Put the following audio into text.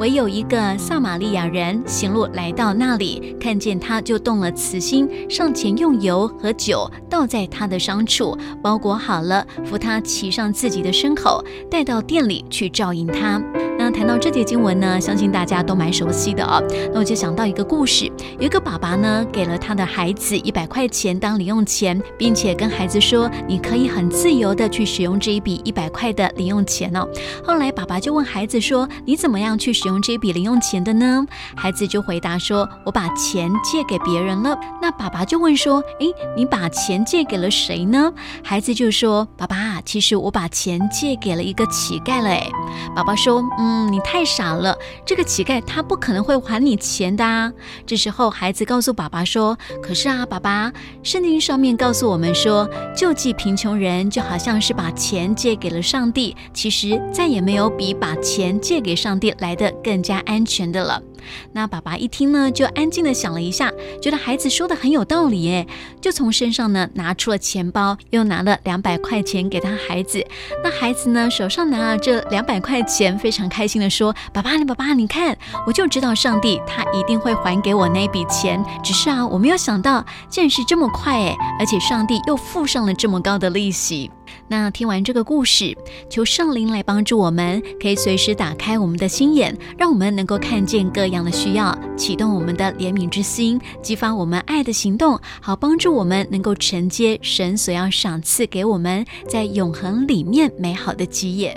唯有一个撒玛利亚人行路来到那里，看见他就动了慈心，上前用油和酒倒在他的伤处，包裹好了，扶他骑上自己的牲口，带到店里去照应他。那谈到这节经文呢，相信大家都蛮熟悉的哦。那我就想到一个故事，有一个爸爸呢，给了他的孩子一百块钱当零用钱，并且跟孩子说：“你可以很自由的去使用这一笔一百块的零用钱哦。”后来爸爸就问孩子说：“你怎么样去使用这笔零用钱的呢？”孩子就回答说：“我把钱借给别人了。”那爸爸就问说：“诶，你把钱借给了谁呢？”孩子就说：“爸爸，其实我把钱借给了一个乞丐了。”诶，爸爸说：“。”嗯，你太傻了，这个乞丐他不可能会还你钱的啊。这时候，孩子告诉爸爸说：“可是啊，爸爸，圣经上面告诉我们说，救济贫穷人就好像是把钱借给了上帝。其实再也没有比把钱借给上帝来的更加安全的了。”那爸爸一听呢，就安静的想了一下，觉得孩子说的很有道理耶，就从身上呢拿出了钱包，又拿了两百块钱给他孩子。那孩子呢手上拿了这两百块钱，非常开心的说：“爸爸，你爸爸，你看，我就知道上帝他一定会还给我那笔钱，只是啊，我没有想到竟然是这么快诶，而且上帝又付上了这么高的利息。”那听完这个故事，求圣灵来帮助我们，可以随时打开我们的心眼，让我们能够看见各样的需要，启动我们的怜悯之心，激发我们爱的行动，好帮助我们能够承接神所要赏赐给我们在永恒里面美好的基业。